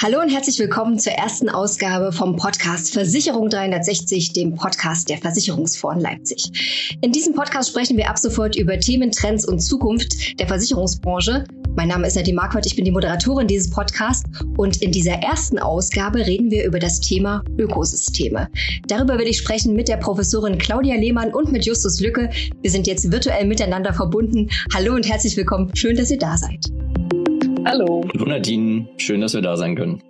Hallo und herzlich willkommen zur ersten Ausgabe vom Podcast Versicherung 360, dem Podcast der Versicherungsfonds Leipzig. In diesem Podcast sprechen wir ab sofort über Themen, Trends und Zukunft der Versicherungsbranche. Mein Name ist Nadine Marquardt, ich bin die Moderatorin dieses Podcasts und in dieser ersten Ausgabe reden wir über das Thema Ökosysteme. Darüber will ich sprechen mit der Professorin Claudia Lehmann und mit Justus Lücke. Wir sind jetzt virtuell miteinander verbunden. Hallo und herzlich willkommen. Schön, dass ihr da seid. Hallo. Nadine, schön, dass wir da sein können.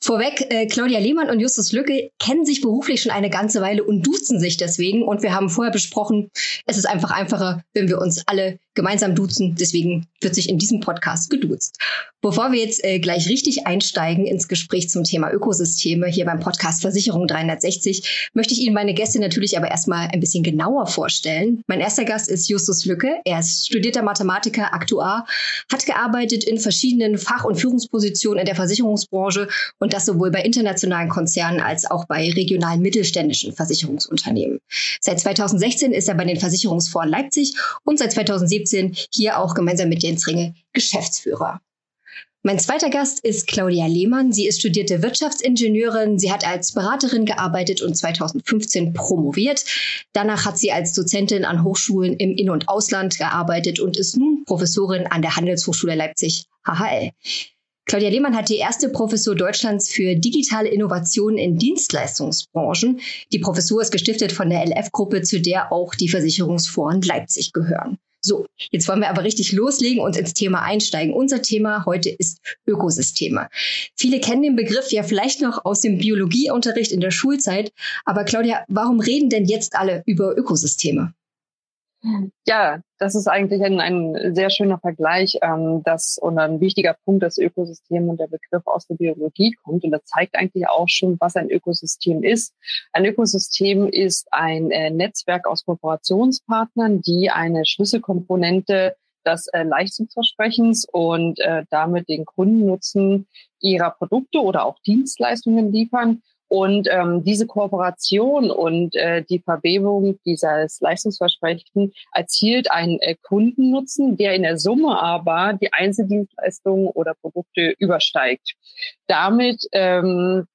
Vorweg, äh, Claudia Lehmann und Justus Lücke kennen sich beruflich schon eine ganze Weile und duzen sich deswegen. Und wir haben vorher besprochen, es ist einfach einfacher, wenn wir uns alle gemeinsam duzen. Deswegen wird sich in diesem Podcast geduzt. Bevor wir jetzt äh, gleich richtig einsteigen ins Gespräch zum Thema Ökosysteme hier beim Podcast Versicherung 360, möchte ich Ihnen meine Gäste natürlich aber erstmal ein bisschen genauer vorstellen. Mein erster Gast ist Justus Lücke. Er ist studierter Mathematiker, Aktuar, hat gearbeitet in verschiedenen Fach- und Führungspositionen in der Versicherungsbranche und das sowohl bei internationalen Konzernen als auch bei regionalen mittelständischen Versicherungsunternehmen. Seit 2016 ist er bei den Versicherungsfonds Leipzig und seit 2017 hier auch gemeinsam mit Jens Ringe Geschäftsführer. Mein zweiter Gast ist Claudia Lehmann. Sie ist studierte Wirtschaftsingenieurin. Sie hat als Beraterin gearbeitet und 2015 promoviert. Danach hat sie als Dozentin an Hochschulen im In- und Ausland gearbeitet und ist nun Professorin an der Handelshochschule Leipzig HHL. Claudia Lehmann hat die erste Professur Deutschlands für digitale Innovationen in Dienstleistungsbranchen. Die Professur ist gestiftet von der LF-Gruppe, zu der auch die Versicherungsfonds Leipzig gehören. So, jetzt wollen wir aber richtig loslegen und ins Thema einsteigen. Unser Thema heute ist Ökosysteme. Viele kennen den Begriff ja vielleicht noch aus dem Biologieunterricht in der Schulzeit. Aber Claudia, warum reden denn jetzt alle über Ökosysteme? Ja, das ist eigentlich ein, ein sehr schöner Vergleich, ähm, dass und ein wichtiger Punkt, dass Ökosystem und der Begriff aus der Biologie kommt. Und das zeigt eigentlich auch schon, was ein Ökosystem ist. Ein Ökosystem ist ein äh, Netzwerk aus Kooperationspartnern, die eine Schlüsselkomponente des äh, Leistungsversprechens und äh, damit den Kundennutzen ihrer Produkte oder auch Dienstleistungen liefern und ähm, diese Kooperation und äh, die Verbebung dieses Leistungsversprechen erzielt einen äh, Kundennutzen, der in der Summe aber die Einzeldienstleistungen oder Produkte übersteigt. Damit ähm,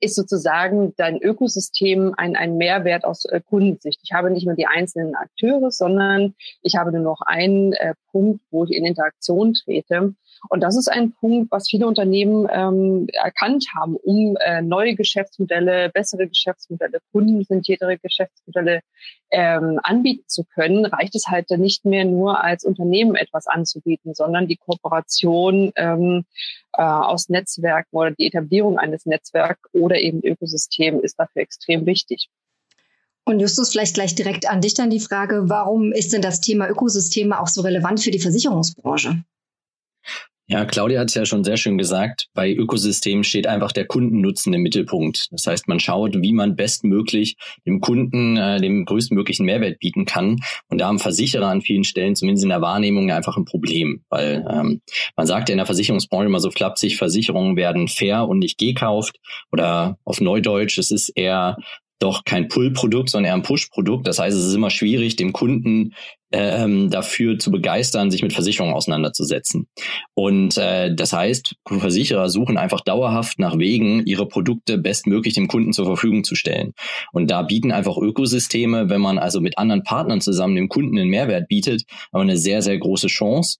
ist sozusagen dein Ökosystem ein, ein Mehrwert aus äh, Kundensicht. Ich habe nicht nur die einzelnen Akteure, sondern ich habe nur noch einen äh, Punkt, wo ich in Interaktion trete. Und das ist ein Punkt, was viele Unternehmen ähm, erkannt haben, um äh, neue Geschäftsmodelle, bessere Geschäftsmodelle, kundenzentriertere Geschäftsmodelle ähm, anbieten zu können, reicht es halt nicht mehr nur als Unternehmen etwas anzubieten, sondern die Kooperation ähm, äh, aus Netzwerken oder die Etablierung eines Netzwerks oder eben Ökosystem ist dafür extrem wichtig. Und Justus, vielleicht gleich direkt an dich dann die Frage, warum ist denn das Thema Ökosysteme auch so relevant für die Versicherungsbranche? Ja, Claudia hat es ja schon sehr schön gesagt. Bei Ökosystemen steht einfach der Kundennutzen im Mittelpunkt. Das heißt, man schaut, wie man bestmöglich dem Kunden äh, den größtmöglichen Mehrwert bieten kann. Und da haben Versicherer an vielen Stellen, zumindest in der Wahrnehmung, einfach ein Problem. Weil ähm, man sagt ja in der Versicherungsbranche immer so flapsig, Versicherungen werden fair und nicht gekauft. Oder auf Neudeutsch, es ist eher doch kein Pull-Produkt, sondern eher ein Push-Produkt. Das heißt, es ist immer schwierig, dem Kunden ähm, dafür zu begeistern, sich mit Versicherungen auseinanderzusetzen. Und äh, das heißt, Versicherer suchen einfach dauerhaft nach Wegen, ihre Produkte bestmöglich dem Kunden zur Verfügung zu stellen. Und da bieten einfach Ökosysteme, wenn man also mit anderen Partnern zusammen dem Kunden einen Mehrwert bietet, aber eine sehr, sehr große Chance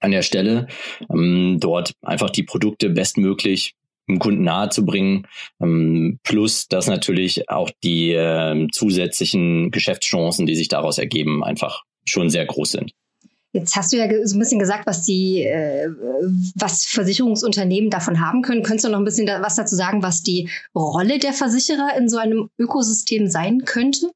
an der Stelle, ähm, dort einfach die Produkte bestmöglich dem Kunden nahezubringen. Ähm, plus, dass natürlich auch die äh, zusätzlichen Geschäftschancen, die sich daraus ergeben, einfach schon sehr groß sind. Jetzt hast du ja so ein bisschen gesagt, was die, äh, was Versicherungsunternehmen davon haben können. Könntest du noch ein bisschen was dazu sagen, was die Rolle der Versicherer in so einem Ökosystem sein könnte?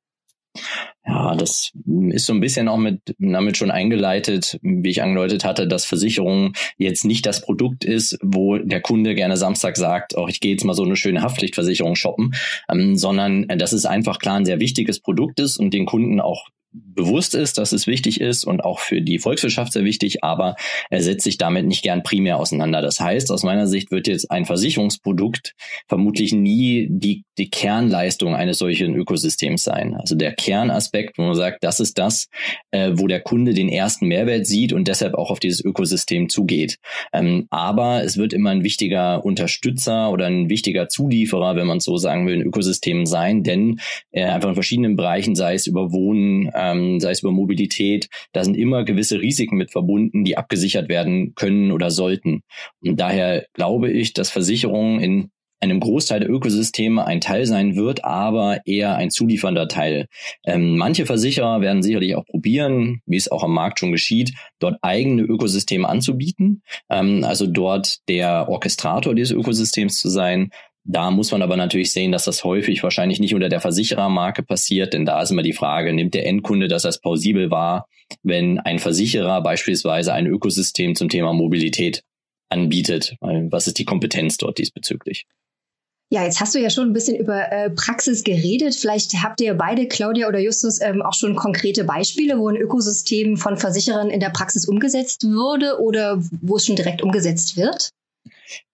Ja, das ist so ein bisschen auch mit damit schon eingeleitet, wie ich angedeutet hatte, dass Versicherung jetzt nicht das Produkt ist, wo der Kunde gerne Samstag sagt, oh, ich gehe jetzt mal so eine schöne Haftpflichtversicherung shoppen, ähm, sondern äh, dass es einfach klar ein sehr wichtiges Produkt ist und den Kunden auch bewusst ist, dass es wichtig ist und auch für die Volkswirtschaft sehr wichtig, aber er setzt sich damit nicht gern primär auseinander. Das heißt, aus meiner Sicht wird jetzt ein Versicherungsprodukt vermutlich nie die, die Kernleistung eines solchen Ökosystems sein. Also der Kernaspekt, wo man sagt, das ist das, äh, wo der Kunde den ersten Mehrwert sieht und deshalb auch auf dieses Ökosystem zugeht. Ähm, aber es wird immer ein wichtiger Unterstützer oder ein wichtiger Zulieferer, wenn man so sagen will, in Ökosystemen sein, denn äh, einfach in verschiedenen Bereichen, sei es über Wohnen, ähm, sei es über Mobilität, da sind immer gewisse Risiken mit verbunden, die abgesichert werden können oder sollten. Und daher glaube ich, dass Versicherungen in einem Großteil der Ökosysteme ein Teil sein wird, aber eher ein zuliefernder Teil. Ähm, manche Versicherer werden sicherlich auch probieren, wie es auch am Markt schon geschieht, dort eigene Ökosysteme anzubieten, ähm, also dort der Orchestrator dieses Ökosystems zu sein. Da muss man aber natürlich sehen, dass das häufig wahrscheinlich nicht unter der Versicherermarke passiert, denn da ist immer die Frage, nimmt der Endkunde das als plausibel wahr, wenn ein Versicherer beispielsweise ein Ökosystem zum Thema Mobilität anbietet? Was ist die Kompetenz dort diesbezüglich? Ja, jetzt hast du ja schon ein bisschen über äh, Praxis geredet. Vielleicht habt ihr beide, Claudia oder Justus, ähm, auch schon konkrete Beispiele, wo ein Ökosystem von Versicherern in der Praxis umgesetzt wurde oder wo es schon direkt umgesetzt wird?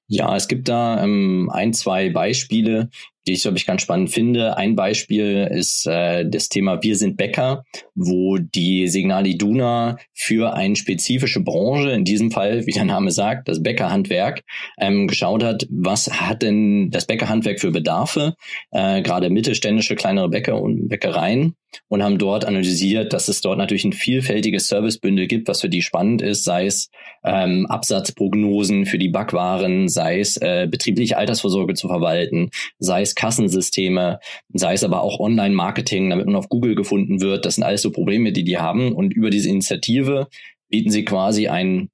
Ja, es gibt da ähm, ein, zwei Beispiele, die ich, glaube ich, ganz spannend finde. Ein Beispiel ist äh, das Thema Wir sind Bäcker, wo die Signal Iduna für eine spezifische Branche, in diesem Fall, wie der Name sagt, das Bäckerhandwerk, ähm, geschaut hat, was hat denn das Bäckerhandwerk für Bedarfe, äh, gerade mittelständische, kleinere Bäcker und Bäckereien und haben dort analysiert, dass es dort natürlich ein vielfältiges Servicebündel gibt, was für die spannend ist, sei es ähm, Absatzprognosen für die Backwaren, sei es äh, betriebliche Altersvorsorge zu verwalten, sei es Kassensysteme, sei es aber auch Online-Marketing, damit man auf Google gefunden wird. Das sind alles so Probleme, die die haben. Und über diese Initiative bieten sie quasi ein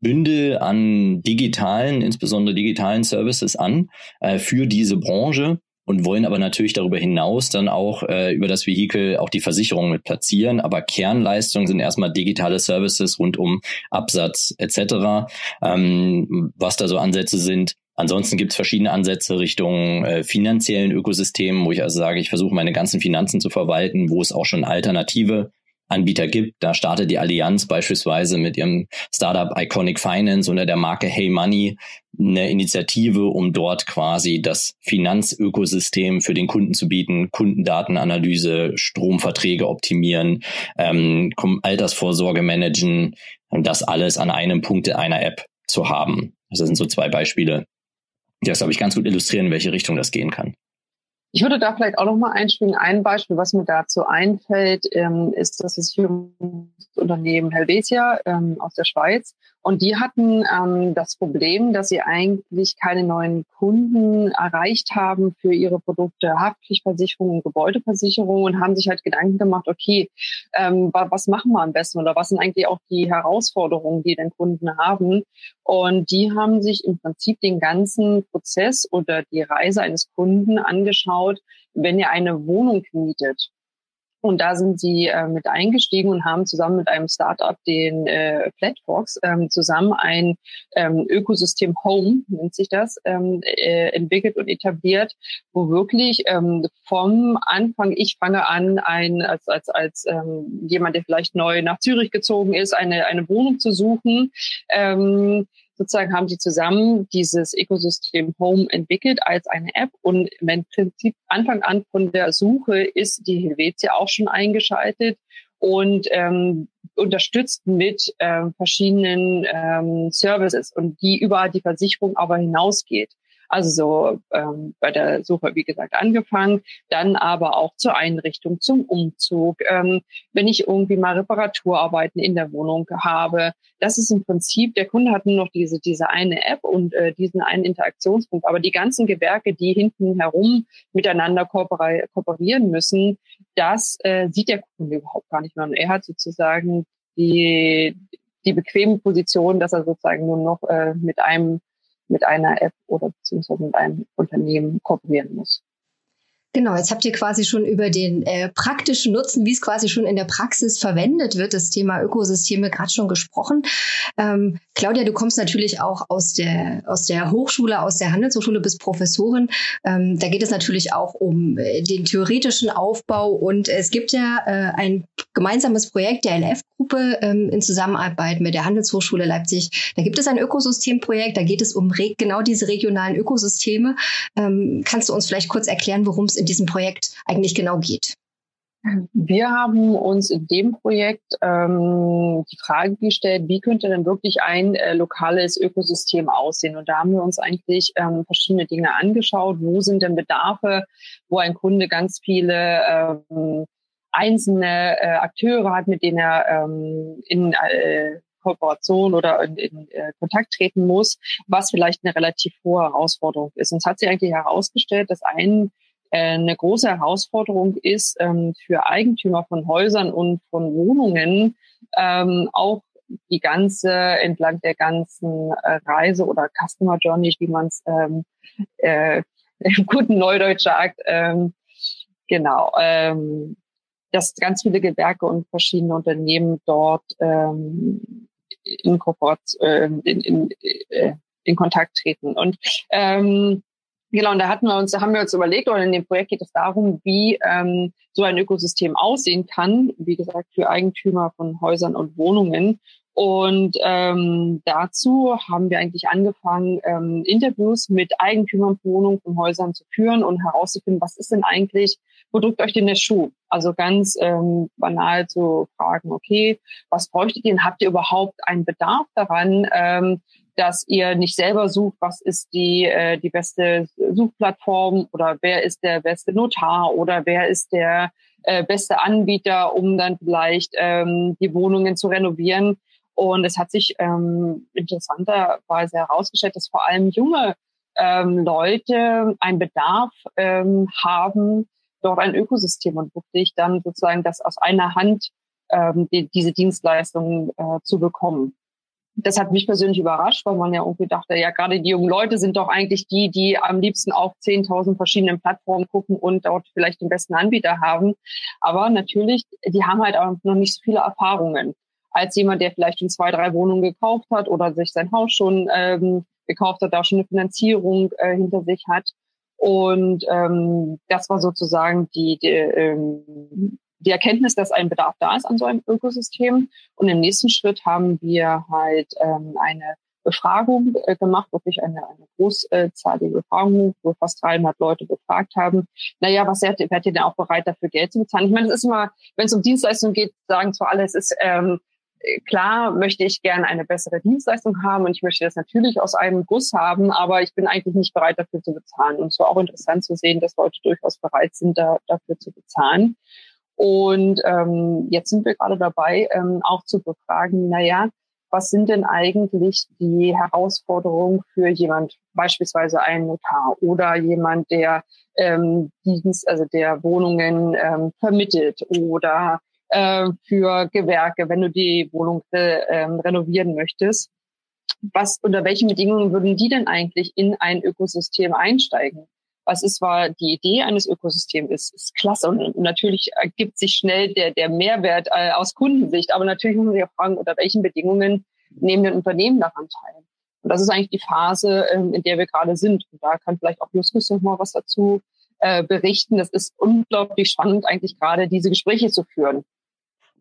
Bündel an digitalen, insbesondere digitalen Services an äh, für diese Branche und wollen aber natürlich darüber hinaus dann auch äh, über das Vehikel auch die Versicherung mit platzieren. Aber Kernleistungen sind erstmal digitale Services rund um Absatz etc. Ähm, was da so Ansätze sind. Ansonsten gibt es verschiedene Ansätze Richtung äh, finanziellen Ökosystemen, wo ich also sage, ich versuche meine ganzen Finanzen zu verwalten, wo es auch schon alternative Anbieter gibt. Da startet die Allianz beispielsweise mit ihrem Startup Iconic Finance unter der Marke Hey Money eine Initiative, um dort quasi das Finanzökosystem für den Kunden zu bieten, Kundendatenanalyse, Stromverträge optimieren, ähm, Altersvorsorge managen und das alles an einem Punkt in einer App zu haben. Das sind so zwei Beispiele, das, glaube ich, ganz gut illustrieren, in welche Richtung das gehen kann. Ich würde da vielleicht auch noch mal einspielen. Ein Beispiel, was mir dazu einfällt, ähm, ist das Versicherungsunternehmen Helvetia ähm, aus der Schweiz. Und die hatten ähm, das Problem, dass sie eigentlich keine neuen Kunden erreicht haben für ihre Produkte Haftpflichtversicherung und Gebäudeversicherung und haben sich halt Gedanken gemacht, okay, ähm, was machen wir am besten oder was sind eigentlich auch die Herausforderungen, die den Kunden haben. Und die haben sich im Prinzip den ganzen Prozess oder die Reise eines Kunden angeschaut, wenn ihr eine Wohnung mietet und da sind sie äh, mit eingestiegen und haben zusammen mit einem Startup, den äh, Flatfox, ähm, zusammen ein ähm, Ökosystem Home, nennt sich das, ähm, äh, entwickelt und etabliert, wo wirklich ähm, vom Anfang, ich fange an, ein, als, als, als ähm, jemand, der vielleicht neu nach Zürich gezogen ist, eine, eine Wohnung zu suchen, ähm, sozusagen haben die zusammen dieses Ökosystem Home entwickelt als eine App und im Prinzip Anfang an von der Suche ist die Helvetia auch schon eingeschaltet und ähm, unterstützt mit ähm, verschiedenen ähm, Services und die über die Versicherung aber hinausgeht. Also so ähm, bei der Suche, wie gesagt, angefangen, dann aber auch zur Einrichtung, zum Umzug, ähm, wenn ich irgendwie mal Reparaturarbeiten in der Wohnung habe. Das ist im Prinzip, der Kunde hat nur noch diese, diese eine App und äh, diesen einen Interaktionspunkt. Aber die ganzen Gewerke, die hinten herum miteinander kooperieren müssen, das äh, sieht der Kunde überhaupt gar nicht mehr. Und er hat sozusagen die, die bequeme Position, dass er sozusagen nur noch äh, mit einem mit einer App oder beziehungsweise mit einem Unternehmen kooperieren muss. Genau, jetzt habt ihr quasi schon über den äh, praktischen Nutzen, wie es quasi schon in der Praxis verwendet wird, das Thema Ökosysteme gerade schon gesprochen. Ähm, Claudia, du kommst natürlich auch aus der, aus der Hochschule, aus der Handelshochschule bis Professorin. Ähm, da geht es natürlich auch um äh, den theoretischen Aufbau und es gibt ja äh, ein gemeinsames Projekt der LF-Gruppe ähm, in Zusammenarbeit mit der Handelshochschule Leipzig. Da gibt es ein Ökosystemprojekt, da geht es um genau diese regionalen Ökosysteme. Ähm, kannst du uns vielleicht kurz erklären, worum es in diesem Projekt eigentlich genau geht? Wir haben uns in dem Projekt ähm, die Frage gestellt, wie könnte denn wirklich ein äh, lokales Ökosystem aussehen? Und da haben wir uns eigentlich ähm, verschiedene Dinge angeschaut. Wo sind denn Bedarfe, wo ein Kunde ganz viele ähm, einzelne äh, Akteure hat, mit denen er ähm, in äh, Kooperation oder in, in äh, Kontakt treten muss, was vielleicht eine relativ hohe Herausforderung ist. Und es hat sich eigentlich herausgestellt, dass ein äh, eine große Herausforderung ist ähm, für Eigentümer von Häusern und von Wohnungen ähm, auch die ganze entlang der ganzen äh, Reise oder Customer Journey, wie man es ähm, äh, im guten Neudeutsch sagt, ähm, genau, ähm, dass ganz viele Gewerke und verschiedene Unternehmen dort ähm, in, Kooperation, äh, in, in, äh, in Kontakt treten. Und ähm, Genau, und da hatten wir uns, da haben wir uns überlegt, oder in dem Projekt geht es darum, wie ähm, so ein Ökosystem aussehen kann, wie gesagt, für Eigentümer von Häusern und Wohnungen. Und ähm, dazu haben wir eigentlich angefangen, ähm, Interviews mit Eigentümern von Wohnungen, von Häusern zu führen und herauszufinden, was ist denn eigentlich, wo drückt euch denn der Schuh? Also ganz ähm, banal zu fragen, okay, was bräuchtet ihr? Habt ihr überhaupt einen Bedarf daran? Ähm, dass ihr nicht selber sucht, was ist die, äh, die beste Suchplattform oder wer ist der beste Notar oder wer ist der äh, beste Anbieter, um dann vielleicht ähm, die Wohnungen zu renovieren. Und es hat sich ähm, interessanterweise herausgestellt, dass vor allem junge ähm, Leute einen Bedarf ähm, haben, dort ein Ökosystem und wirklich dann sozusagen das aus einer Hand ähm, die, diese Dienstleistungen äh, zu bekommen das hat mich persönlich überrascht, weil man ja irgendwie dachte, ja, gerade die jungen Leute sind doch eigentlich die, die am liebsten auf 10.000 verschiedenen Plattformen gucken und dort vielleicht den besten Anbieter haben. Aber natürlich, die haben halt auch noch nicht so viele Erfahrungen als jemand, der vielleicht schon zwei, drei Wohnungen gekauft hat oder sich sein Haus schon ähm, gekauft hat, da schon eine Finanzierung äh, hinter sich hat. Und ähm, das war sozusagen die, die ähm, die Erkenntnis, dass ein Bedarf da ist an so einem Ökosystem. Und im nächsten Schritt haben wir halt ähm, eine Befragung äh, gemacht, wirklich eine, eine großzahlige Befragung, wo fast 300 Leute befragt haben. Naja, was wärt, wärt ihr denn auch bereit, dafür Geld zu bezahlen? Ich meine, es ist immer, wenn es um Dienstleistungen geht, sagen zwar alle, es ist ähm, klar, möchte ich gerne eine bessere Dienstleistung haben und ich möchte das natürlich aus einem Guss haben, aber ich bin eigentlich nicht bereit, dafür zu bezahlen. Und es war auch interessant zu sehen, dass Leute durchaus bereit sind, da, dafür zu bezahlen. Und ähm, jetzt sind wir gerade dabei, ähm, auch zu befragen, naja, was sind denn eigentlich die Herausforderungen für jemand, beispielsweise einen Notar oder jemand, der ähm, Dienst, also der Wohnungen ähm, vermittelt oder äh, für Gewerke, wenn du die Wohnung äh, renovieren möchtest. Was, unter welchen Bedingungen würden die denn eigentlich in ein Ökosystem einsteigen? was ist, war die Idee eines Ökosystems ist, ist klasse. Und natürlich ergibt sich schnell der, der Mehrwert äh, aus Kundensicht. Aber natürlich muss man sich auch fragen, unter welchen Bedingungen nehmen denn Unternehmen daran teil? Und das ist eigentlich die Phase, ähm, in der wir gerade sind. Und da kann vielleicht auch Justus noch mal was dazu äh, berichten. Das ist unglaublich spannend, eigentlich gerade diese Gespräche zu führen.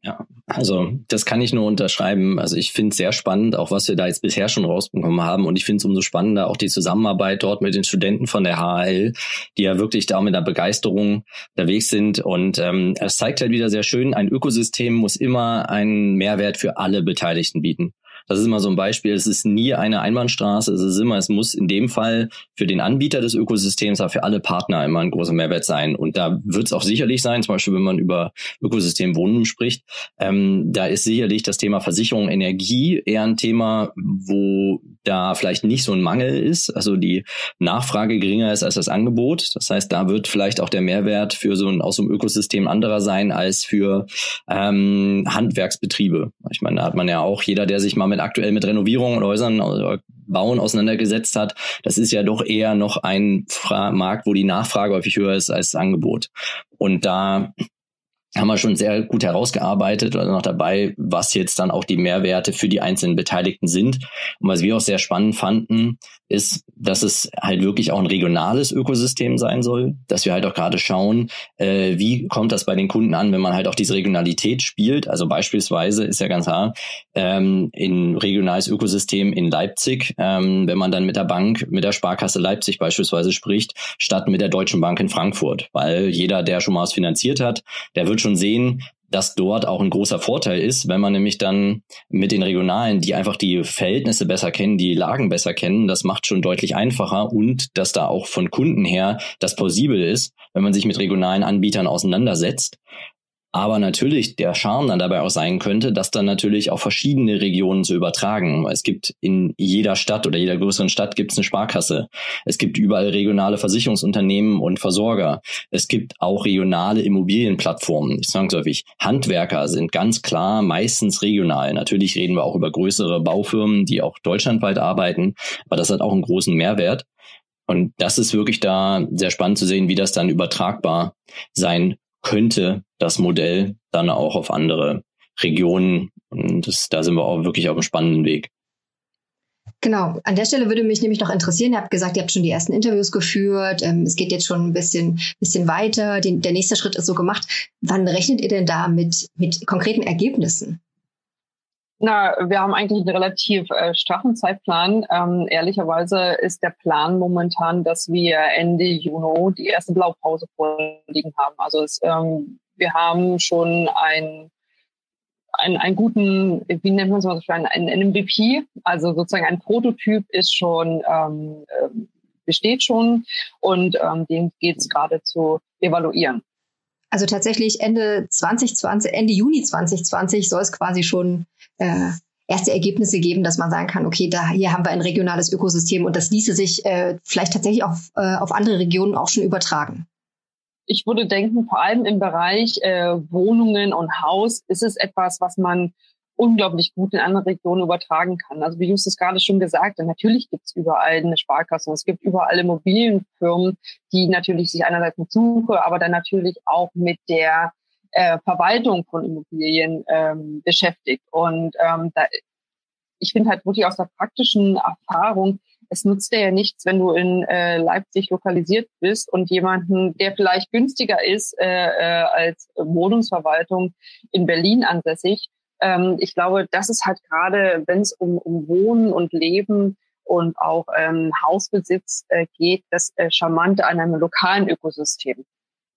Ja, also das kann ich nur unterschreiben. Also ich finde es sehr spannend, auch was wir da jetzt bisher schon rausbekommen haben. Und ich finde es umso spannender auch die Zusammenarbeit dort mit den Studenten von der HAL, die ja wirklich da mit einer Begeisterung unterwegs sind. Und ähm, es zeigt halt wieder sehr schön, ein Ökosystem muss immer einen Mehrwert für alle Beteiligten bieten. Das ist immer so ein Beispiel. Es ist nie eine Einbahnstraße. Es ist immer, es muss in dem Fall für den Anbieter des Ökosystems, aber für alle Partner immer ein großer Mehrwert sein. Und da wird es auch sicherlich sein, zum Beispiel, wenn man über Ökosystem Wohnen spricht, ähm, da ist sicherlich das Thema Versicherung, Energie eher ein Thema, wo da vielleicht nicht so ein Mangel ist, also die Nachfrage geringer ist als das Angebot. Das heißt, da wird vielleicht auch der Mehrwert für so ein aus so einem Ökosystem anderer sein als für ähm, Handwerksbetriebe. Ich meine, da hat man ja auch jeder, der sich mal mit aktuell mit Renovierungen oder Häusern oder Bauen auseinandergesetzt hat, das ist ja doch eher noch ein Fra Markt, wo die Nachfrage häufig höher ist als das Angebot. Und da haben wir schon sehr gut herausgearbeitet oder noch dabei, was jetzt dann auch die Mehrwerte für die einzelnen Beteiligten sind. Und was wir auch sehr spannend fanden, ist, dass es halt wirklich auch ein regionales Ökosystem sein soll, dass wir halt auch gerade schauen, äh, wie kommt das bei den Kunden an, wenn man halt auch diese Regionalität spielt. Also beispielsweise ist ja ganz klar, ähm, in regionales Ökosystem in Leipzig, ähm, wenn man dann mit der Bank, mit der Sparkasse Leipzig beispielsweise spricht, statt mit der Deutschen Bank in Frankfurt, weil jeder, der schon mal was finanziert hat, der wird schon sehen, dass dort auch ein großer Vorteil ist, wenn man nämlich dann mit den Regionalen, die einfach die Verhältnisse besser kennen, die Lagen besser kennen, das macht schon deutlich einfacher und dass da auch von Kunden her das plausibel ist, wenn man sich mit regionalen Anbietern auseinandersetzt. Aber natürlich der Charme dann dabei auch sein könnte, dass dann natürlich auch verschiedene Regionen zu übertragen. Es gibt in jeder Stadt oder jeder größeren Stadt gibt es eine Sparkasse. Es gibt überall regionale Versicherungsunternehmen und Versorger. Es gibt auch regionale Immobilienplattformen. Ich es häufig, Handwerker sind ganz klar meistens regional. Natürlich reden wir auch über größere Baufirmen, die auch deutschlandweit arbeiten, aber das hat auch einen großen Mehrwert. Und das ist wirklich da sehr spannend zu sehen, wie das dann übertragbar sein könnte das Modell dann auch auf andere Regionen. Und das, da sind wir auch wirklich auf einem spannenden Weg. Genau, an der Stelle würde mich nämlich noch interessieren, ihr habt gesagt, ihr habt schon die ersten Interviews geführt, ähm, es geht jetzt schon ein bisschen, bisschen weiter, Den, der nächste Schritt ist so gemacht. Wann rechnet ihr denn da mit, mit konkreten Ergebnissen? Na, wir haben eigentlich einen relativ äh, straffen Zeitplan. Ähm, ehrlicherweise ist der Plan momentan, dass wir Ende Juni die erste Blaupause vorliegen haben. Also es, ähm, wir haben schon ein einen, guten, wie nennt man es mal so ein, MVP, also sozusagen ein Prototyp ist schon ähm, äh, besteht schon und ähm, den geht es gerade zu evaluieren. Also tatsächlich Ende 2020, Ende Juni 2020 soll es quasi schon äh, erste Ergebnisse geben, dass man sagen kann, okay, da hier haben wir ein regionales Ökosystem und das ließe sich äh, vielleicht tatsächlich auf, äh, auf andere Regionen auch schon übertragen. Ich würde denken, vor allem im Bereich äh, Wohnungen und Haus ist es etwas, was man unglaublich gut in andere Regionen übertragen kann. Also wie Justus gerade schon gesagt hat, natürlich gibt es überall eine Sparkasse und es gibt überall Immobilienfirmen, die natürlich sich einerseits mit Suche, aber dann natürlich auch mit der äh, Verwaltung von Immobilien ähm, beschäftigt. Und ähm, da, ich finde halt wirklich aus der praktischen Erfahrung, es nutzt dir ja nichts, wenn du in äh, Leipzig lokalisiert bist und jemanden, der vielleicht günstiger ist äh, äh, als Wohnungsverwaltung in Berlin ansässig. Ähm, ich glaube, das ist halt gerade, wenn es um, um Wohnen und Leben und auch ähm, Hausbesitz äh, geht, das äh, Charmante an einem lokalen Ökosystem.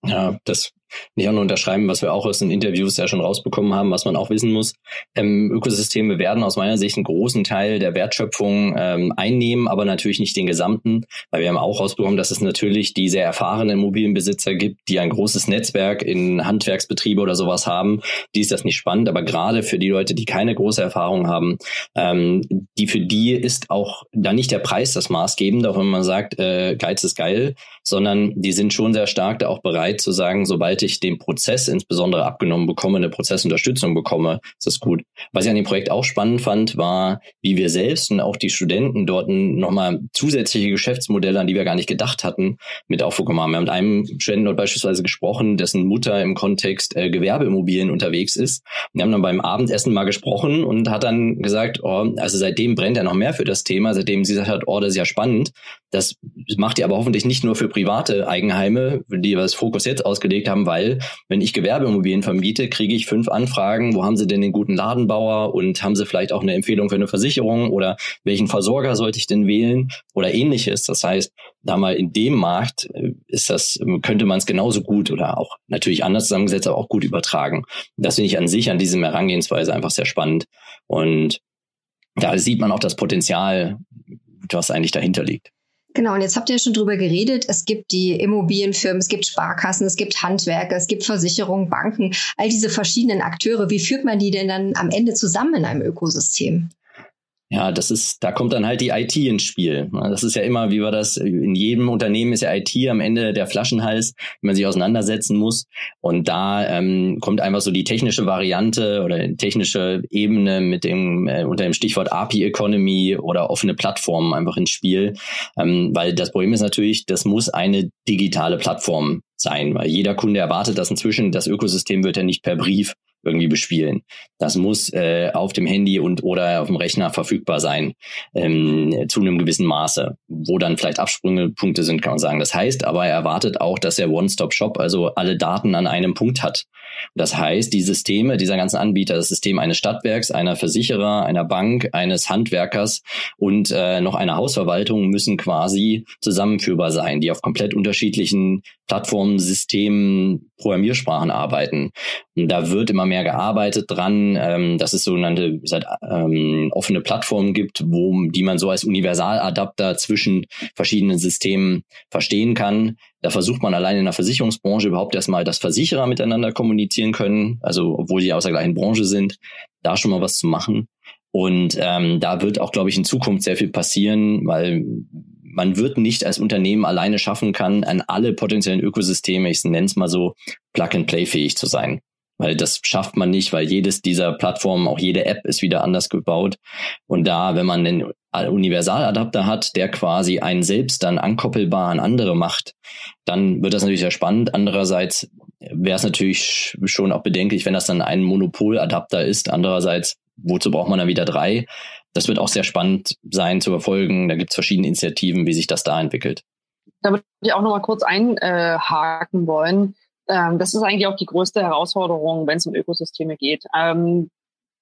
Ja, das nicht auch nur unterschreiben, was wir auch aus den Interviews ja schon rausbekommen haben, was man auch wissen muss. Ähm, Ökosysteme werden aus meiner Sicht einen großen Teil der Wertschöpfung ähm, einnehmen, aber natürlich nicht den gesamten, weil wir haben auch rausbekommen, dass es natürlich die sehr erfahrenen Immobilienbesitzer gibt, die ein großes Netzwerk in Handwerksbetriebe oder sowas haben. Die ist das nicht spannend, aber gerade für die Leute, die keine große Erfahrung haben, ähm, die für die ist auch da nicht der Preis das maßgebende, auch wenn man sagt, äh, Geiz ist geil, sondern die sind schon sehr stark da auch bereit zu sagen, sobald ich den Prozess insbesondere abgenommen bekomme, eine Prozessunterstützung bekomme, ist das gut. Was ich an dem Projekt auch spannend fand, war, wie wir selbst und auch die Studenten dort nochmal zusätzliche Geschäftsmodelle, an die wir gar nicht gedacht hatten, mit aufgenommen haben. Wir haben mit einem Studenten dort beispielsweise gesprochen, dessen Mutter im Kontext äh, Gewerbeimmobilien unterwegs ist. Wir haben dann beim Abendessen mal gesprochen und hat dann gesagt, oh, also seitdem brennt er noch mehr für das Thema, seitdem sie gesagt hat, oh, das ist ja spannend. Das macht ihr aber hoffentlich nicht nur für private Eigenheime, die wir das Fokus jetzt ausgelegt haben, weil wenn ich Gewerbeimmobilien vermiete, kriege ich fünf Anfragen, wo haben sie denn den guten Ladenbauer und haben sie vielleicht auch eine Empfehlung für eine Versicherung oder welchen Versorger sollte ich denn wählen oder ähnliches. Das heißt, da mal in dem Markt äh, ist das, könnte man es genauso gut oder auch natürlich anders zusammengesetzt, aber auch gut übertragen. Das finde ich an sich an diesem Herangehensweise einfach sehr spannend. Und da sieht man auch das Potenzial, was eigentlich dahinter liegt. Genau, und jetzt habt ihr ja schon drüber geredet. Es gibt die Immobilienfirmen, es gibt Sparkassen, es gibt Handwerker, es gibt Versicherungen, Banken, all diese verschiedenen Akteure. Wie führt man die denn dann am Ende zusammen in einem Ökosystem? Ja, das ist, da kommt dann halt die IT ins Spiel. Das ist ja immer, wie war das, in jedem Unternehmen ist ja IT am Ende der Flaschenhals, wenn man sich auseinandersetzen muss. Und da ähm, kommt einfach so die technische Variante oder technische Ebene mit dem, äh, unter dem Stichwort API Economy oder offene Plattformen einfach ins Spiel. Ähm, weil das Problem ist natürlich, das muss eine digitale Plattform sein, weil jeder Kunde erwartet das inzwischen. Das Ökosystem wird ja nicht per Brief irgendwie bespielen. Das muss äh, auf dem Handy und oder auf dem Rechner verfügbar sein ähm, zu einem gewissen Maße, wo dann vielleicht Absprüngepunkte sind, kann man sagen. Das heißt, aber er erwartet auch, dass er One-Stop-Shop also alle Daten an einem Punkt hat. Das heißt, die Systeme dieser ganzen Anbieter, das System eines Stadtwerks, einer Versicherer, einer Bank, eines Handwerkers und äh, noch einer Hausverwaltung müssen quasi zusammenführbar sein, die auf komplett unterschiedlichen Plattformen, Systemen, Programmiersprachen arbeiten. Und da wird immer mehr gearbeitet dran, ähm, dass es sogenannte gesagt, ähm, offene Plattformen gibt, wo die man so als Universaladapter zwischen verschiedenen Systemen verstehen kann. Da versucht man allein in der Versicherungsbranche überhaupt erstmal, dass Versicherer miteinander kommunizieren können, also obwohl sie aus der gleichen Branche sind, da schon mal was zu machen. Und ähm, da wird auch, glaube ich, in Zukunft sehr viel passieren, weil man wird nicht als Unternehmen alleine schaffen kann, an alle potenziellen Ökosysteme, ich nenne es mal so, Plug-and-Play fähig zu sein. Weil das schafft man nicht, weil jedes dieser Plattformen, auch jede App ist wieder anders gebaut. Und da, wenn man einen Universaladapter hat, der quasi einen selbst dann ankoppelbar an andere macht, dann wird das natürlich sehr spannend. Andererseits wäre es natürlich schon auch bedenklich, wenn das dann ein Monopoladapter ist. Andererseits, wozu braucht man dann wieder drei? Das wird auch sehr spannend sein zu verfolgen. Da gibt es verschiedene Initiativen, wie sich das da entwickelt. Da würde ich auch noch mal kurz einhaken wollen. Ähm, das ist eigentlich auch die größte Herausforderung, wenn es um Ökosysteme geht. Ähm,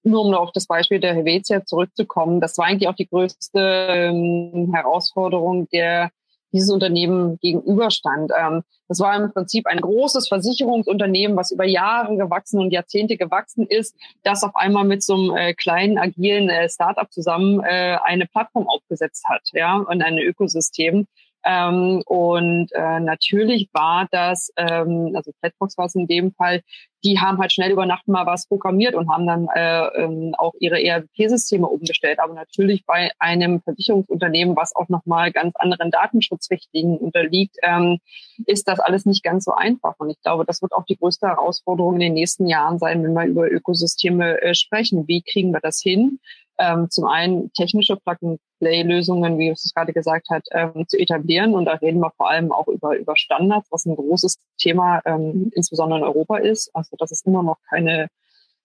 nur um auf das Beispiel der Helvetia zurückzukommen, das war eigentlich auch die größte ähm, Herausforderung, der dieses Unternehmen gegenüberstand. Ähm, das war im Prinzip ein großes Versicherungsunternehmen, was über Jahre gewachsen und Jahrzehnte gewachsen ist, das auf einmal mit so einem äh, kleinen, agilen äh, Startup zusammen äh, eine Plattform aufgesetzt hat, ja, und ein Ökosystem. Ähm, und äh, natürlich war das, ähm, also Flatbox war es in dem Fall, die haben halt schnell über Nacht mal was programmiert und haben dann äh, ähm, auch ihre ERP-Systeme umgestellt. Aber natürlich bei einem Versicherungsunternehmen, was auch nochmal ganz anderen Datenschutzrichtlinien unterliegt, ähm, ist das alles nicht ganz so einfach. Und ich glaube, das wird auch die größte Herausforderung in den nächsten Jahren sein, wenn wir über Ökosysteme äh, sprechen. Wie kriegen wir das hin? Ähm, zum einen technische Plug-and-Play-Lösungen, wie es gerade gesagt hat, ähm, zu etablieren. Und da reden wir vor allem auch über, über Standards, was ein großes Thema ähm, insbesondere in Europa ist. Also dass es immer noch keine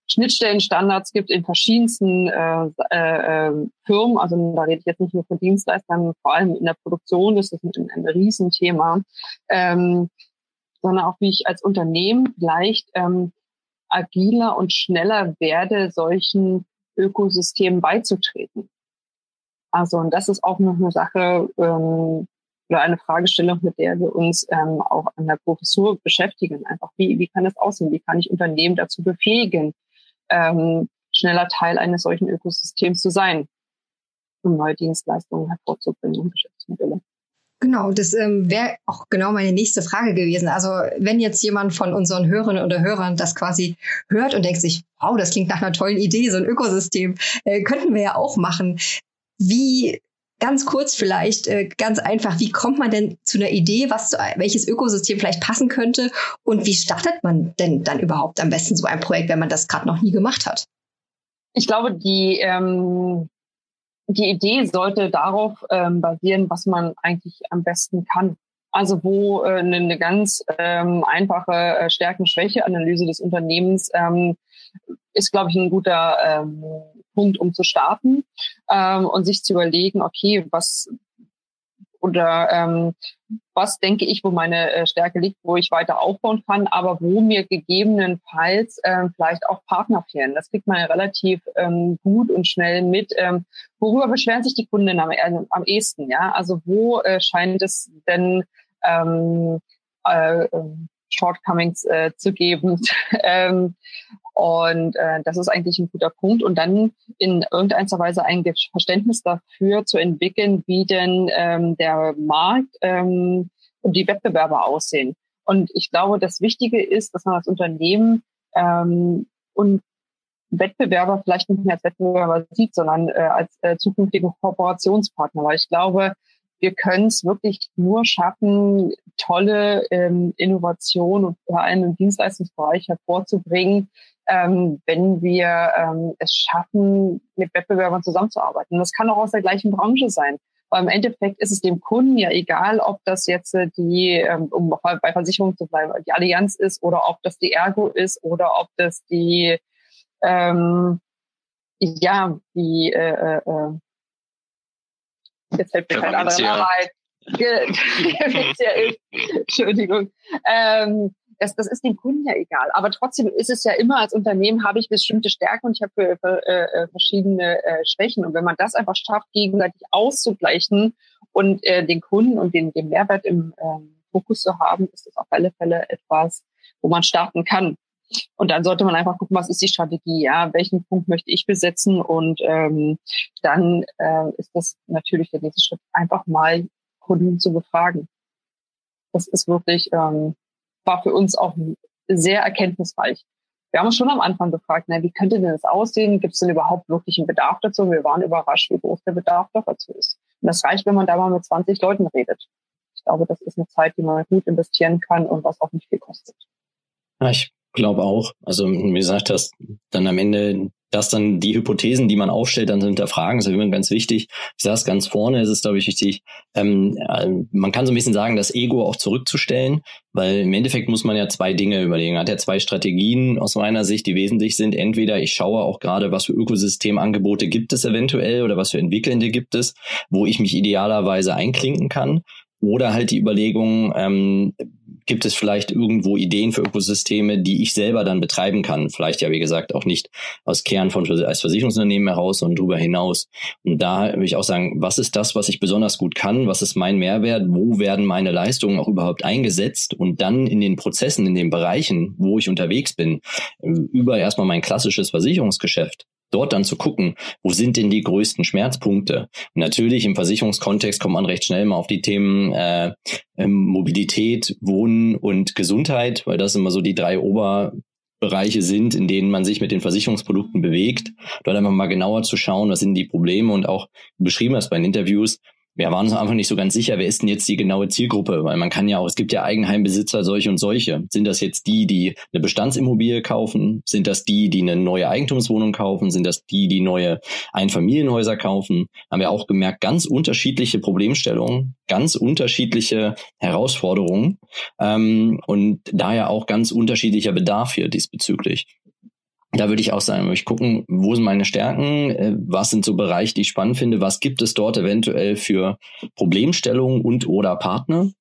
Schnittstellenstandards gibt in verschiedensten äh, äh, äh, Firmen. Also da rede ich jetzt nicht nur von Dienstleistern, vor allem in der Produktion ist das ein, ein Riesenthema. Ähm, sondern auch wie ich als Unternehmen vielleicht ähm, agiler und schneller werde, solchen Ökosystem beizutreten. Also und das ist auch noch eine Sache ähm, oder eine Fragestellung, mit der wir uns ähm, auch an der Professur beschäftigen. Einfach wie, wie kann das aussehen? Wie kann ich Unternehmen dazu befähigen, ähm, schneller Teil eines solchen Ökosystems zu sein, um neue Dienstleistungen hervorzubringen und Geschäftsmodelle? Genau, das ähm, wäre auch genau meine nächste Frage gewesen. Also wenn jetzt jemand von unseren Hörerinnen oder Hörern das quasi hört und denkt sich, wow, das klingt nach einer tollen Idee, so ein Ökosystem, äh, könnten wir ja auch machen. Wie ganz kurz vielleicht, äh, ganz einfach, wie kommt man denn zu einer Idee, was zu, welches Ökosystem vielleicht passen könnte und wie startet man denn dann überhaupt am besten so ein Projekt, wenn man das gerade noch nie gemacht hat? Ich glaube, die ähm, die Idee sollte darauf ähm, basieren, was man eigentlich am besten kann. Also wo äh, eine, eine ganz ähm, einfache äh, Stärken-Schwäche-Analyse des Unternehmens ähm, ist, glaube ich, ein guter ähm, Punkt, um zu starten ähm, und sich zu überlegen, okay, was oder ähm, was denke ich, wo meine äh, Stärke liegt, wo ich weiter aufbauen kann, aber wo mir gegebenenfalls ähm, vielleicht auch Partner fehlen. Das kriegt man ja relativ ähm, gut und schnell mit. Ähm, worüber beschweren sich die Kunden am, äh, am ehesten? Ja, also wo äh, scheint es denn ähm, äh, ähm, Shortcomings äh, zu geben. ähm, und äh, das ist eigentlich ein guter Punkt. Und dann in irgendeiner Weise ein Verständnis dafür zu entwickeln, wie denn ähm, der Markt ähm, und die Wettbewerber aussehen. Und ich glaube, das Wichtige ist, dass man als Unternehmen ähm, und Wettbewerber vielleicht nicht mehr als Wettbewerber sieht, sondern äh, als äh, zukünftigen Kooperationspartner. Weil ich glaube, wir können es wirklich nur schaffen, tolle ähm, Innovationen und vor allem im Dienstleistungsbereich hervorzubringen, ähm, wenn wir ähm, es schaffen, mit Wettbewerbern zusammenzuarbeiten. Das kann auch aus der gleichen Branche sein. Aber im Endeffekt ist es dem Kunden ja egal, ob das jetzt äh, die, ähm, um bei Versicherungen zu bleiben, die Allianz ist oder ob das die Ergo ist oder ob das die, ähm, ja, die, äh, äh, äh jetzt fällt mir kein anderer ein. Entschuldigung. Ähm, das, das ist dem Kunden ja egal. Aber trotzdem ist es ja immer, als Unternehmen habe ich bestimmte Stärken und ich habe äh, äh, verschiedene äh, Schwächen. Und wenn man das einfach schafft, gegenseitig auszugleichen und äh, den Kunden und den, den Mehrwert im ähm, Fokus zu haben, ist das auf alle Fälle etwas, wo man starten kann. Und dann sollte man einfach gucken, was ist die Strategie, ja, welchen Punkt möchte ich besetzen und ähm, dann äh, ist das natürlich der nächste Schritt, einfach mal Kunden zu befragen. Das ist wirklich ähm, war für uns auch sehr erkenntnisreich. Wir haben uns schon am Anfang gefragt, na, wie könnte denn das aussehen? Gibt es denn überhaupt wirklich einen Bedarf dazu? Wir waren überrascht, wie groß der Bedarf dazu ist. Und das reicht, wenn man da mal mit 20 Leuten redet. Ich glaube, das ist eine Zeit, die man gut investieren kann und was auch nicht viel kostet. Ich glaube auch. Also wie gesagt, dass dann am Ende dass dann die Hypothesen, die man aufstellt, dann hinterfragen, ist immer ganz wichtig. Ich es ganz vorne, ist es, glaube ich, wichtig. Ähm, äh, man kann so ein bisschen sagen, das Ego auch zurückzustellen, weil im Endeffekt muss man ja zwei Dinge überlegen. Hat ja zwei Strategien aus meiner Sicht, die wesentlich sind. Entweder ich schaue auch gerade, was für Ökosystemangebote gibt es eventuell oder was für Entwickelnde gibt es, wo ich mich idealerweise einklinken kann. Oder halt die Überlegung, ähm, gibt es vielleicht irgendwo Ideen für Ökosysteme, die ich selber dann betreiben kann? Vielleicht ja, wie gesagt, auch nicht aus Kern von als Versicherungsunternehmen heraus, sondern darüber hinaus. Und da würde ich auch sagen, was ist das, was ich besonders gut kann? Was ist mein Mehrwert? Wo werden meine Leistungen auch überhaupt eingesetzt? Und dann in den Prozessen, in den Bereichen, wo ich unterwegs bin, über erstmal mein klassisches Versicherungsgeschäft dort dann zu gucken, wo sind denn die größten Schmerzpunkte? Und natürlich im Versicherungskontext kommt man recht schnell mal auf die Themen äh, ähm, Mobilität, Wohnen und Gesundheit, weil das immer so die drei Oberbereiche sind, in denen man sich mit den Versicherungsprodukten bewegt. Dort einfach mal genauer zu schauen, was sind die Probleme und auch beschrieben hast bei den Interviews, wir waren uns einfach nicht so ganz sicher, wer ist denn jetzt die genaue Zielgruppe? Weil man kann ja auch, es gibt ja Eigenheimbesitzer, solche und solche. Sind das jetzt die, die eine Bestandsimmobilie kaufen? Sind das die, die eine neue Eigentumswohnung kaufen? Sind das die, die neue Einfamilienhäuser kaufen? Haben wir auch gemerkt, ganz unterschiedliche Problemstellungen, ganz unterschiedliche Herausforderungen ähm, und daher auch ganz unterschiedlicher Bedarf hier diesbezüglich da würde ich auch sagen, ich gucken, wo sind meine Stärken, äh, was sind so Bereiche, die ich spannend finde, was gibt es dort eventuell für Problemstellungen und oder Partner,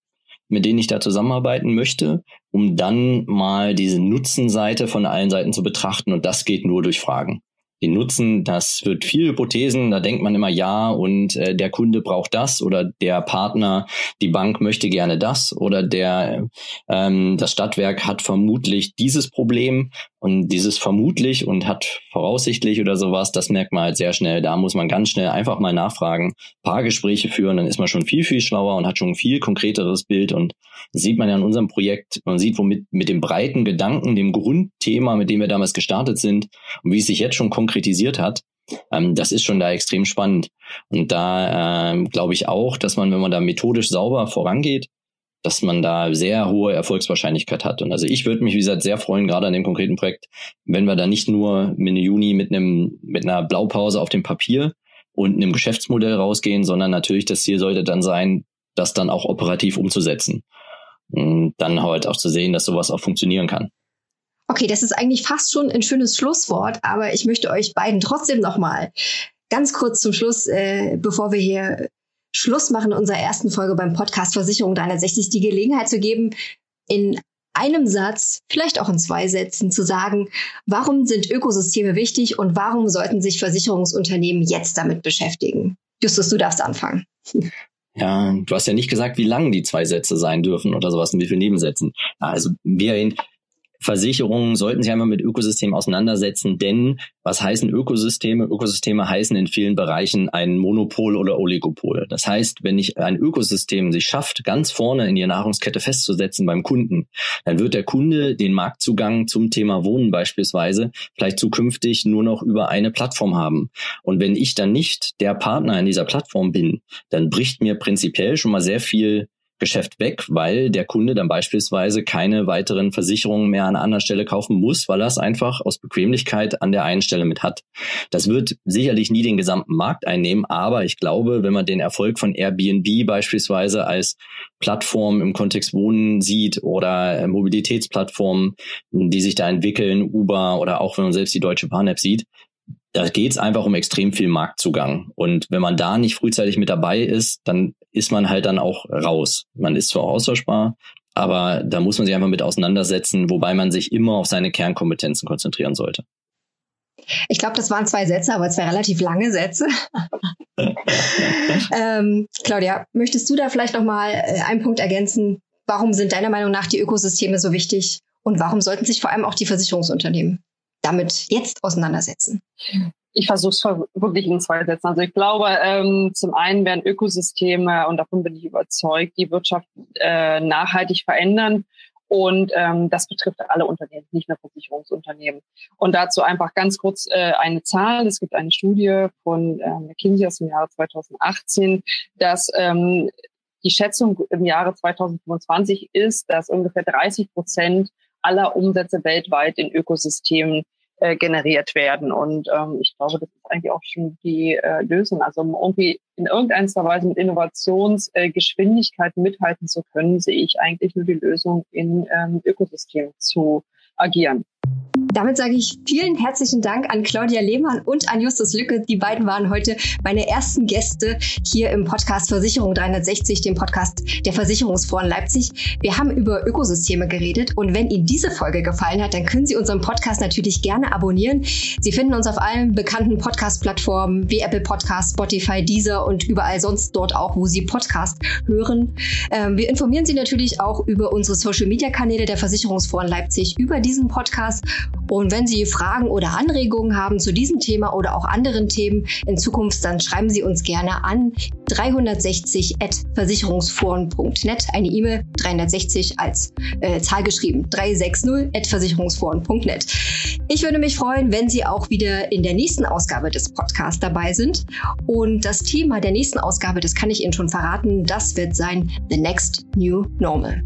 mit denen ich da zusammenarbeiten möchte, um dann mal diese Nutzenseite von allen Seiten zu betrachten und das geht nur durch Fragen den Nutzen. Das wird viel Hypothesen, da denkt man immer ja und äh, der Kunde braucht das oder der Partner, die Bank möchte gerne das oder der ähm, das Stadtwerk hat vermutlich dieses Problem und dieses vermutlich und hat voraussichtlich oder sowas, das merkt man halt sehr schnell. Da muss man ganz schnell einfach mal nachfragen, paar Gespräche führen, dann ist man schon viel, viel schlauer und hat schon ein viel konkreteres Bild und sieht man ja in unserem Projekt, man sieht, womit mit dem breiten Gedanken, dem Grundthema, mit dem wir damals gestartet sind und wie es sich jetzt schon konkretisiert hat, ähm, das ist schon da extrem spannend. Und da ähm, glaube ich auch, dass man, wenn man da methodisch sauber vorangeht, dass man da sehr hohe Erfolgswahrscheinlichkeit hat. Und also ich würde mich, wie gesagt, sehr freuen, gerade an dem konkreten Projekt, wenn wir da nicht nur Ende Juni mit einem, mit einer Blaupause auf dem Papier und einem Geschäftsmodell rausgehen, sondern natürlich das Ziel sollte dann sein, das dann auch operativ umzusetzen. Und dann halt auch zu sehen, dass sowas auch funktionieren kann. Okay, das ist eigentlich fast schon ein schönes Schlusswort, aber ich möchte euch beiden trotzdem nochmal ganz kurz zum Schluss, äh, bevor wir hier Schluss machen in unserer ersten Folge beim Podcast Versicherung 360, die Gelegenheit zu geben, in einem Satz, vielleicht auch in zwei Sätzen zu sagen, warum sind Ökosysteme wichtig und warum sollten sich Versicherungsunternehmen jetzt damit beschäftigen? Justus, du darfst anfangen. Ja, du hast ja nicht gesagt, wie lang die zwei Sätze sein dürfen oder sowas und wie viele Nebensätzen. Also wir Versicherungen sollten sich einfach mit Ökosystemen auseinandersetzen, denn was heißen Ökosysteme? Ökosysteme heißen in vielen Bereichen ein Monopol oder Oligopol. Das heißt, wenn ich ein Ökosystem sich schafft, ganz vorne in die Nahrungskette festzusetzen beim Kunden, dann wird der Kunde den Marktzugang zum Thema Wohnen beispielsweise vielleicht zukünftig nur noch über eine Plattform haben. Und wenn ich dann nicht der Partner in dieser Plattform bin, dann bricht mir prinzipiell schon mal sehr viel Geschäft weg, weil der Kunde dann beispielsweise keine weiteren Versicherungen mehr an einer anderen Stelle kaufen muss, weil er es einfach aus Bequemlichkeit an der einen Stelle mit hat. Das wird sicherlich nie den gesamten Markt einnehmen, aber ich glaube, wenn man den Erfolg von Airbnb beispielsweise als Plattform im Kontext Wohnen sieht oder Mobilitätsplattformen, die sich da entwickeln, Uber oder auch wenn man selbst die Deutsche Bahn-App sieht, da geht es einfach um extrem viel Marktzugang. Und wenn man da nicht frühzeitig mit dabei ist, dann ist man halt dann auch raus. Man ist zwar austauschbar, aber da muss man sich einfach mit auseinandersetzen, wobei man sich immer auf seine Kernkompetenzen konzentrieren sollte. Ich glaube, das waren zwei Sätze, aber zwei relativ lange Sätze. ähm, Claudia, möchtest du da vielleicht noch mal äh, einen Punkt ergänzen? Warum sind deiner Meinung nach die Ökosysteme so wichtig und warum sollten sich vor allem auch die Versicherungsunternehmen damit jetzt auseinandersetzen? Ich versuche es wirklich in zwei Sätzen. Also ich glaube, ähm, zum einen werden Ökosysteme, und davon bin ich überzeugt, die Wirtschaft äh, nachhaltig verändern. Und ähm, das betrifft alle Unternehmen, nicht nur Versicherungsunternehmen. Und dazu einfach ganz kurz äh, eine Zahl. Es gibt eine Studie von äh, McKinsey aus dem Jahre 2018, dass ähm, die Schätzung im Jahre 2025 ist, dass ungefähr 30 Prozent aller Umsätze weltweit in Ökosystemen äh, generiert werden. Und ähm, ich glaube, das ist eigentlich auch schon die äh, Lösung. Also um irgendwie in irgendeiner Weise mit Innovationsgeschwindigkeit äh, mithalten zu können, sehe ich eigentlich nur die Lösung in ähm, Ökosystemen zu agieren. Damit sage ich vielen herzlichen Dank an Claudia Lehmann und an Justus Lücke. Die beiden waren heute meine ersten Gäste hier im Podcast Versicherung 360, dem Podcast der Versicherungsforen Leipzig. Wir haben über Ökosysteme geredet und wenn Ihnen diese Folge gefallen hat, dann können Sie unseren Podcast natürlich gerne abonnieren. Sie finden uns auf allen bekannten Podcast-Plattformen wie Apple Podcast, Spotify, Deezer und überall sonst dort auch, wo Sie Podcast hören. Ähm, wir informieren Sie natürlich auch über unsere Social-Media-Kanäle der Versicherungsforen Leipzig über diesen Podcast und wenn Sie Fragen oder Anregungen haben zu diesem Thema oder auch anderen Themen in Zukunft, dann schreiben Sie uns gerne an 360.versicherungsforen.net. Eine E-Mail 360 als äh, Zahl geschrieben 360.versicherungsforen.net. Ich würde mich freuen, wenn Sie auch wieder in der nächsten Ausgabe des Podcasts dabei sind. Und das Thema der nächsten Ausgabe, das kann ich Ihnen schon verraten, das wird sein The Next New Normal.